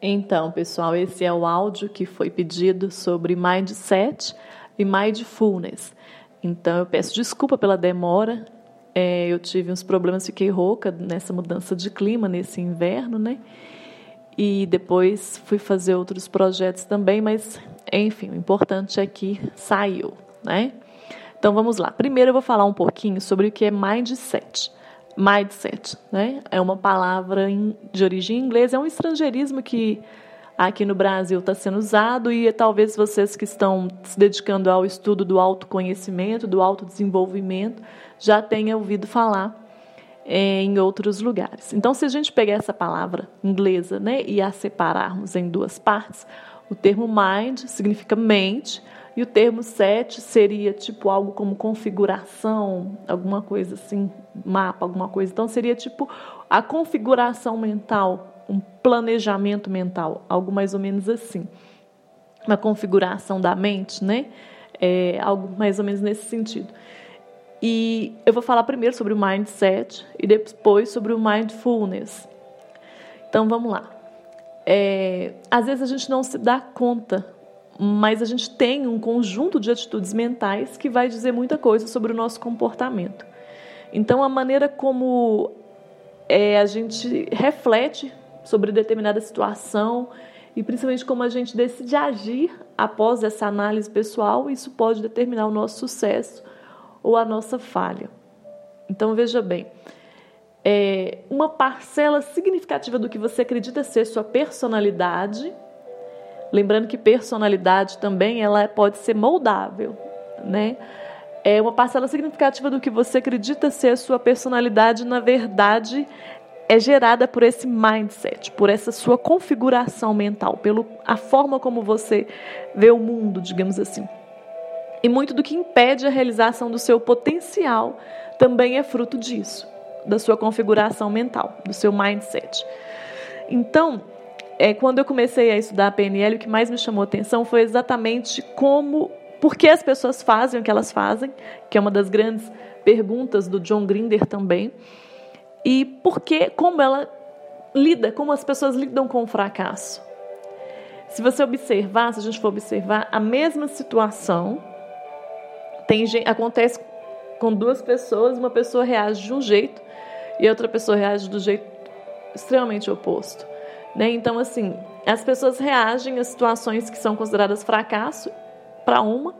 Então, pessoal, esse é o áudio que foi pedido sobre mindset e mindfulness. Então, eu peço desculpa pela demora. É, eu tive uns problemas, fiquei rouca nessa mudança de clima, nesse inverno, né? E depois fui fazer outros projetos também, mas, enfim, o importante é que saiu, né? Então, vamos lá. Primeiro, eu vou falar um pouquinho sobre o que é mindset mindset, né? É uma palavra de origem inglesa, é um estrangeirismo que aqui no Brasil está sendo usado e talvez vocês que estão se dedicando ao estudo do autoconhecimento, do autodesenvolvimento, já tenham ouvido falar é, em outros lugares. Então, se a gente pegar essa palavra inglesa né, e a separarmos em duas partes, o termo mind significa mente, e o termo set seria tipo algo como configuração, alguma coisa assim, mapa, alguma coisa. Então seria tipo a configuração mental, um planejamento mental, algo mais ou menos assim. Uma configuração da mente, né? É, algo mais ou menos nesse sentido. E eu vou falar primeiro sobre o mindset e depois sobre o mindfulness. Então vamos lá. É, às vezes a gente não se dá conta mas a gente tem um conjunto de atitudes mentais que vai dizer muita coisa sobre o nosso comportamento. Então, a maneira como é, a gente reflete sobre determinada situação e principalmente como a gente decide agir após essa análise pessoal, isso pode determinar o nosso sucesso ou a nossa falha. Então, veja bem. É, uma parcela significativa do que você acredita ser sua personalidade Lembrando que personalidade também ela pode ser moldável, né? É uma parcela significativa do que você acredita ser a sua personalidade, na verdade, é gerada por esse mindset, por essa sua configuração mental, pela a forma como você vê o mundo, digamos assim. E muito do que impede a realização do seu potencial também é fruto disso, da sua configuração mental, do seu mindset. Então, é, quando eu comecei a estudar a PNL, o que mais me chamou a atenção foi exatamente como, por que as pessoas fazem o que elas fazem, que é uma das grandes perguntas do John Grinder também, e por que, como ela lida, como as pessoas lidam com o fracasso. Se você observar, se a gente for observar, a mesma situação tem, acontece com duas pessoas, uma pessoa reage de um jeito e outra pessoa reage do jeito extremamente oposto. Né? Então, assim, as pessoas reagem a situações que são consideradas fracasso para uma,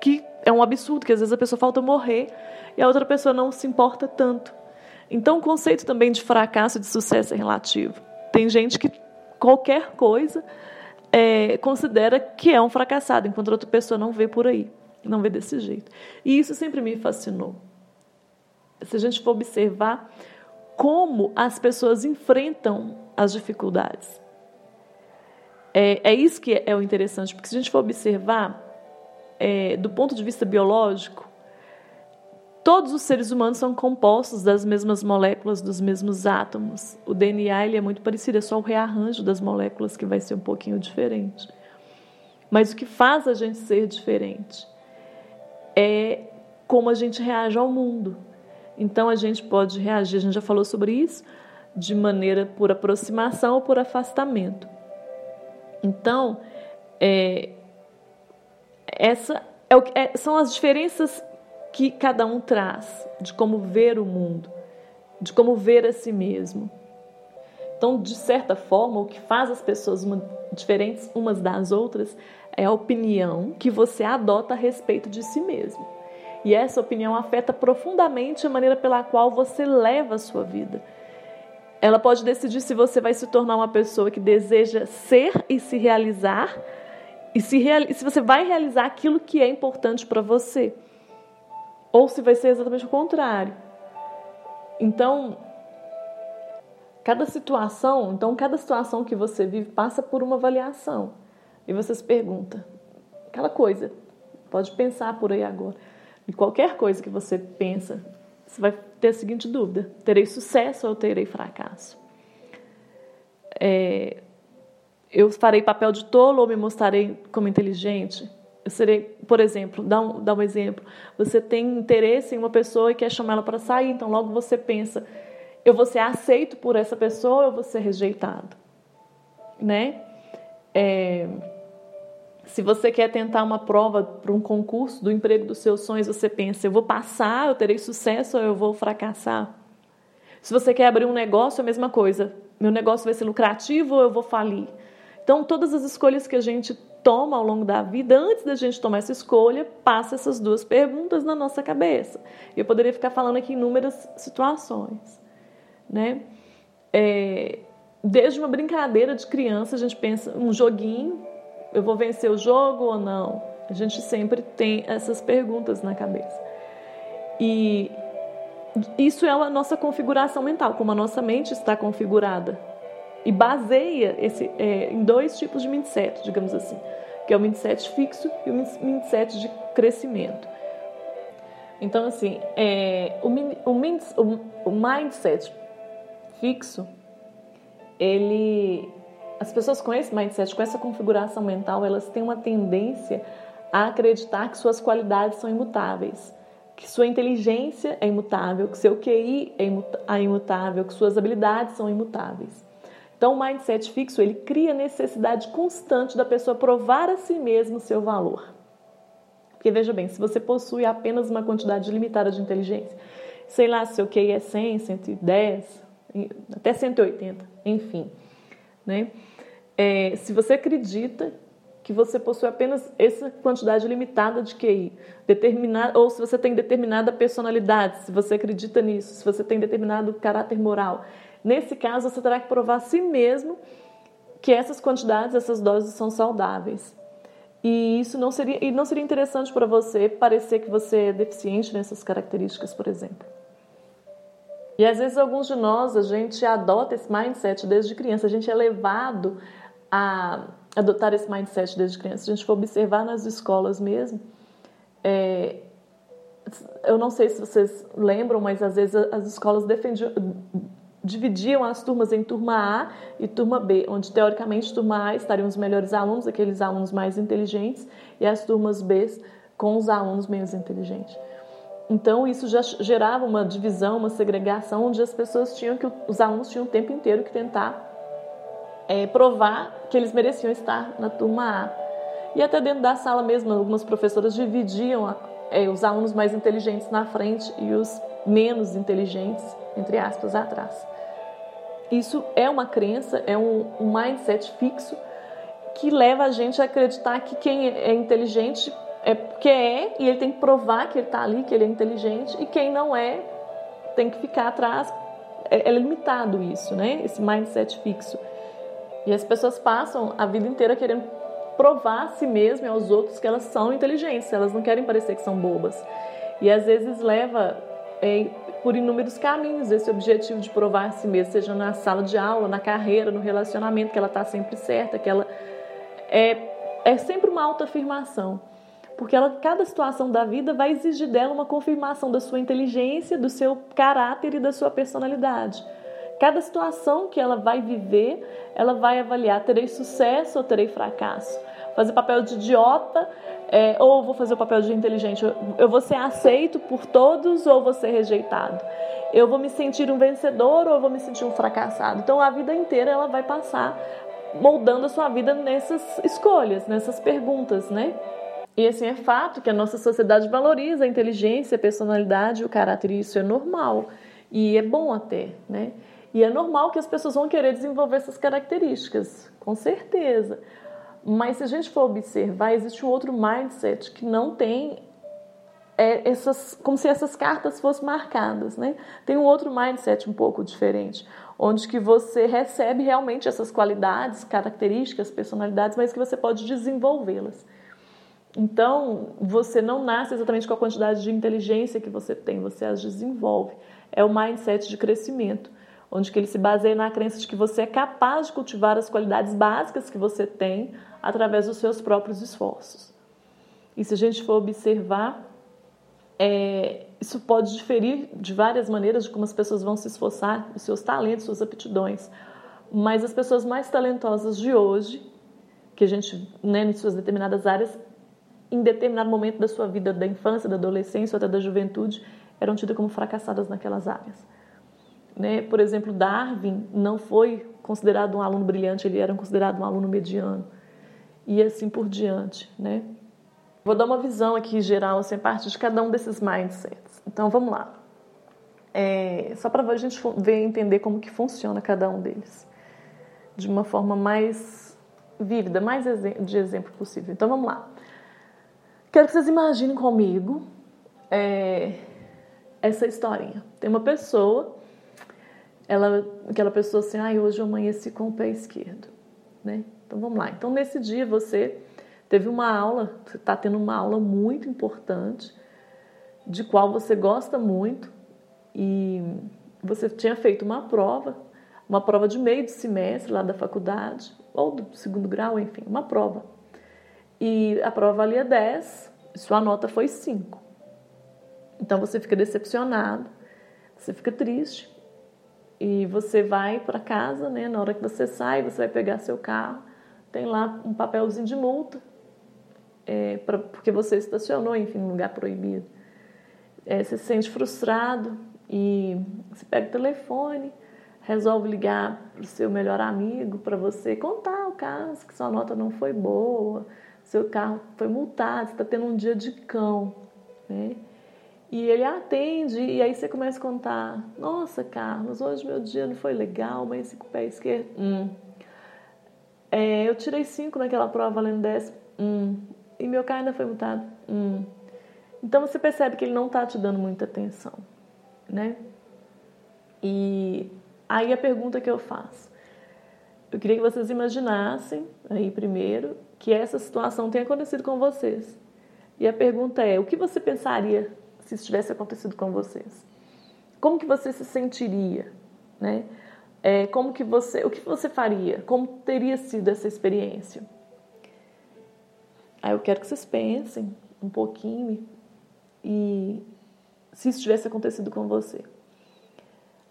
que é um absurdo, que às vezes a pessoa falta morrer e a outra pessoa não se importa tanto. Então, o conceito também de fracasso e de sucesso é relativo. Tem gente que qualquer coisa é, considera que é um fracassado, enquanto outra pessoa não vê por aí, não vê desse jeito. E isso sempre me fascinou. Se a gente for observar como as pessoas enfrentam as dificuldades. É, é isso que é o interessante, porque se a gente for observar, é, do ponto de vista biológico, todos os seres humanos são compostos das mesmas moléculas, dos mesmos átomos. O DNA ele é muito parecido, é só o rearranjo das moléculas que vai ser um pouquinho diferente. Mas o que faz a gente ser diferente é como a gente reage ao mundo. Então a gente pode reagir, a gente já falou sobre isso, de maneira por aproximação ou por afastamento. Então, é, essa é o, é, são as diferenças que cada um traz de como ver o mundo, de como ver a si mesmo. Então, de certa forma, o que faz as pessoas uma, diferentes umas das outras é a opinião que você adota a respeito de si mesmo. E essa opinião afeta profundamente a maneira pela qual você leva a sua vida. Ela pode decidir se você vai se tornar uma pessoa que deseja ser e se realizar, e se, se você vai realizar aquilo que é importante para você, ou se vai ser exatamente o contrário. Então, cada situação, então cada situação que você vive passa por uma avaliação. E você se pergunta, aquela coisa, pode pensar por aí agora. E qualquer coisa que você pensa, você vai ter a seguinte dúvida: terei sucesso ou terei fracasso? É, eu farei papel de tolo ou me mostrarei como inteligente? Eu serei, por exemplo, dá um, dá um exemplo. Você tem interesse em uma pessoa e quer chamar ela para sair, então logo você pensa: eu vou ser aceito por essa pessoa ou eu vou ser rejeitado? né? É, se você quer tentar uma prova para um concurso do emprego dos seus sonhos, você pensa: eu vou passar, eu terei sucesso ou eu vou fracassar? Se você quer abrir um negócio, é a mesma coisa. Meu negócio vai ser lucrativo ou eu vou falir? Então, todas as escolhas que a gente toma ao longo da vida, antes da gente tomar essa escolha, passa essas duas perguntas na nossa cabeça. Eu poderia ficar falando aqui inúmeras situações, né? É, desde uma brincadeira de criança, a gente pensa um joguinho, eu vou vencer o jogo ou não? A gente sempre tem essas perguntas na cabeça. E isso é a nossa configuração mental, como a nossa mente está configurada. E baseia esse, é, em dois tipos de mindset, digamos assim, que é o mindset fixo e o mindset de crescimento. Então, assim, é, o, o, o mindset fixo, ele as pessoas com esse mindset, com essa configuração mental, elas têm uma tendência a acreditar que suas qualidades são imutáveis, que sua inteligência é imutável, que seu QI é, imutável, que suas habilidades são imutáveis. Então, o mindset fixo, ele cria necessidade constante da pessoa provar a si mesmo seu valor. Porque veja bem, se você possui apenas uma quantidade limitada de inteligência, sei lá, seu QI é 100, 110, até 180, enfim, né? É, se você acredita que você possui apenas essa quantidade limitada de QI, determinada, ou se você tem determinada personalidade, se você acredita nisso, se você tem determinado caráter moral, nesse caso você terá que provar a si mesmo que essas quantidades, essas doses são saudáveis. E isso não seria, e não seria interessante para você parecer que você é deficiente nessas características, por exemplo. E às vezes alguns de nós, a gente adota esse mindset desde criança, a gente é levado a adotar esse mindset desde criança. Se a gente for observar nas escolas mesmo, é, eu não sei se vocês lembram, mas às vezes as escolas defendiam, dividiam as turmas em turma A e turma B, onde teoricamente turma A estariam os melhores alunos, aqueles alunos mais inteligentes, e as turmas B com os alunos menos inteligentes. Então isso já gerava uma divisão, uma segregação, onde as pessoas tinham que os alunos tinham o tempo inteiro que tentar é, provar que eles mereciam estar na turma A. E até dentro da sala mesmo, algumas professoras dividiam é, os alunos mais inteligentes na frente e os menos inteligentes, entre aspas, atrás. Isso é uma crença, é um, um mindset fixo que leva a gente a acreditar que quem é inteligente é porque é e ele tem que provar que ele está ali, que ele é inteligente, e quem não é tem que ficar atrás. É, é limitado isso, né? Esse mindset fixo. E as pessoas passam a vida inteira querendo provar a si mesmas e aos outros que elas são inteligentes, elas não querem parecer que são bobas. E às vezes leva é, por inúmeros caminhos esse objetivo de provar a si mesma, seja na sala de aula, na carreira, no relacionamento, que ela está sempre certa, que ela é, é sempre uma autoafirmação. Porque ela, cada situação da vida vai exigir dela uma confirmação da sua inteligência, do seu caráter e da sua personalidade. Cada situação que ela vai viver, ela vai avaliar: terei sucesso ou terei fracasso? Fazer papel de idiota é, ou vou fazer o papel de inteligente? Eu vou ser aceito por todos ou vou ser rejeitado? Eu vou me sentir um vencedor ou vou me sentir um fracassado? Então a vida inteira ela vai passar moldando a sua vida nessas escolhas, nessas perguntas, né? E assim é fato que a nossa sociedade valoriza a inteligência, a personalidade o caráter, e isso é normal. E é bom até, né? E é normal que as pessoas vão querer desenvolver essas características, com certeza. Mas se a gente for observar, existe um outro mindset que não tem é, essas, como se essas cartas fossem marcadas, né? Tem um outro mindset um pouco diferente, onde que você recebe realmente essas qualidades, características, personalidades, mas que você pode desenvolvê-las. Então, você não nasce exatamente com a quantidade de inteligência que você tem, você as desenvolve. É o mindset de crescimento onde que ele se baseia na crença de que você é capaz de cultivar as qualidades básicas que você tem através dos seus próprios esforços. E se a gente for observar, é, isso pode diferir de várias maneiras de como as pessoas vão se esforçar, os seus talentos, suas aptidões. Mas as pessoas mais talentosas de hoje, que a gente, né, em suas determinadas áreas, em determinado momento da sua vida, da infância, da adolescência ou até da juventude, eram tidas como fracassadas naquelas áreas. Né? Por exemplo, Darwin não foi considerado um aluno brilhante, ele era considerado um aluno mediano. E assim por diante. Né? Vou dar uma visão aqui geral, assim, a partir de cada um desses mindsets. Então, vamos lá. É, só para a gente ver entender como que funciona cada um deles. De uma forma mais vívida, mais de exemplo possível. Então, vamos lá. Quero que vocês imaginem comigo é, essa historinha. Tem uma pessoa, ela, aquela pessoa assim, ah, hoje eu amanheci com o pé esquerdo. Né? Então, vamos lá. Então, nesse dia, você teve uma aula, você está tendo uma aula muito importante, de qual você gosta muito, e você tinha feito uma prova, uma prova de meio de semestre lá da faculdade, ou do segundo grau, enfim, uma prova. E a prova valia 10, sua nota foi 5. Então você fica decepcionado, você fica triste, e você vai para casa, né? Na hora que você sai, você vai pegar seu carro, tem lá um papelzinho de multa é, pra, porque você estacionou, enfim, num lugar proibido. É, você se sente frustrado e você pega o telefone, resolve ligar para o seu melhor amigo para você contar o caso, que sua nota não foi boa, seu carro foi multado, você está tendo um dia de cão, né? E ele atende, e aí você começa a contar: Nossa, Carlos, hoje meu dia não foi legal, mas esse com o pé esquerdo. Hum. É, eu tirei cinco naquela prova valendo 10. Hum e meu carro ainda foi multado. Hum. Então você percebe que ele não está te dando muita atenção, né? E aí a pergunta que eu faço, eu queria que vocês imaginassem aí primeiro que essa situação tenha acontecido com vocês. E a pergunta é, o que você pensaria se isso tivesse acontecido com vocês? Como que você se sentiria, né? É, como que você, o que você faria? Como teria sido essa experiência? Aí eu quero que vocês pensem um pouquinho e se isso tivesse acontecido com você.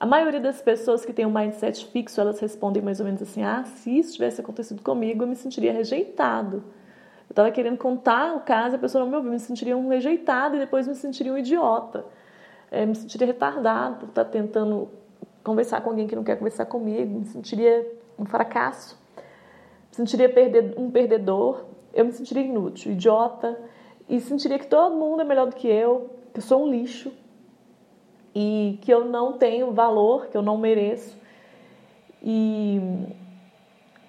A maioria das pessoas que tem um mindset fixo, elas respondem mais ou menos assim: ah, se isso tivesse acontecido comigo, eu me sentiria rejeitado. Eu estava querendo contar o caso, a pessoa não me ouviu, me sentiria um rejeitado e depois me sentiria um idiota. É, me sentiria retardado por estar tentando conversar com alguém que não quer conversar comigo, me sentiria um fracasso, me sentiria perder, um perdedor eu me sentiria inútil, idiota, e sentiria que todo mundo é melhor do que eu, que eu sou um lixo e que eu não tenho valor, que eu não mereço. E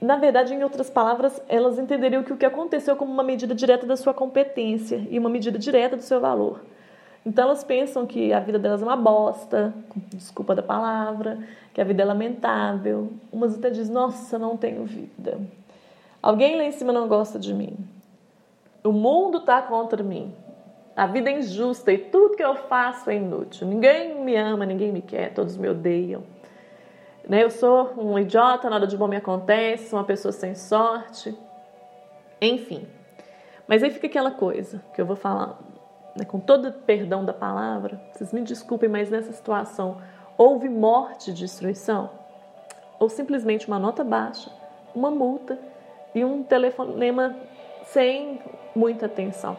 na verdade, em outras palavras, elas entenderiam que o que aconteceu como uma medida direta da sua competência e uma medida direta do seu valor. Então elas pensam que a vida delas é uma bosta, desculpa da palavra, que a vida é lamentável. Umas até dizem, nossa, não tenho vida. Alguém lá em cima não gosta de mim. O mundo está contra mim. A vida é injusta e tudo que eu faço é inútil. Ninguém me ama, ninguém me quer, todos me odeiam. Né? Eu sou um idiota, nada de bom me acontece, uma pessoa sem sorte. Enfim. Mas aí fica aquela coisa que eu vou falar, né? com todo perdão da palavra, vocês me desculpem, mas nessa situação houve morte e destruição? Ou simplesmente uma nota baixa, uma multa e um telefonema sem muita atenção.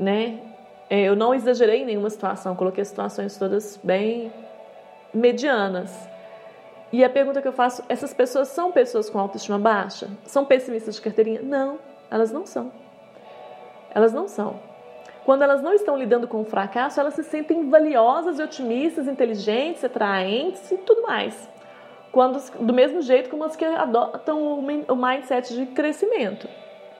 Né? É, eu não exagerei em nenhuma situação, coloquei as situações todas bem medianas. E a pergunta que eu faço: essas pessoas são pessoas com autoestima baixa? São pessimistas de carteirinha? Não, elas não são. Elas não são. Quando elas não estão lidando com o fracasso, elas se sentem valiosas e otimistas, inteligentes, atraentes e tudo mais quando, do mesmo jeito como as que adotam o mindset de crescimento.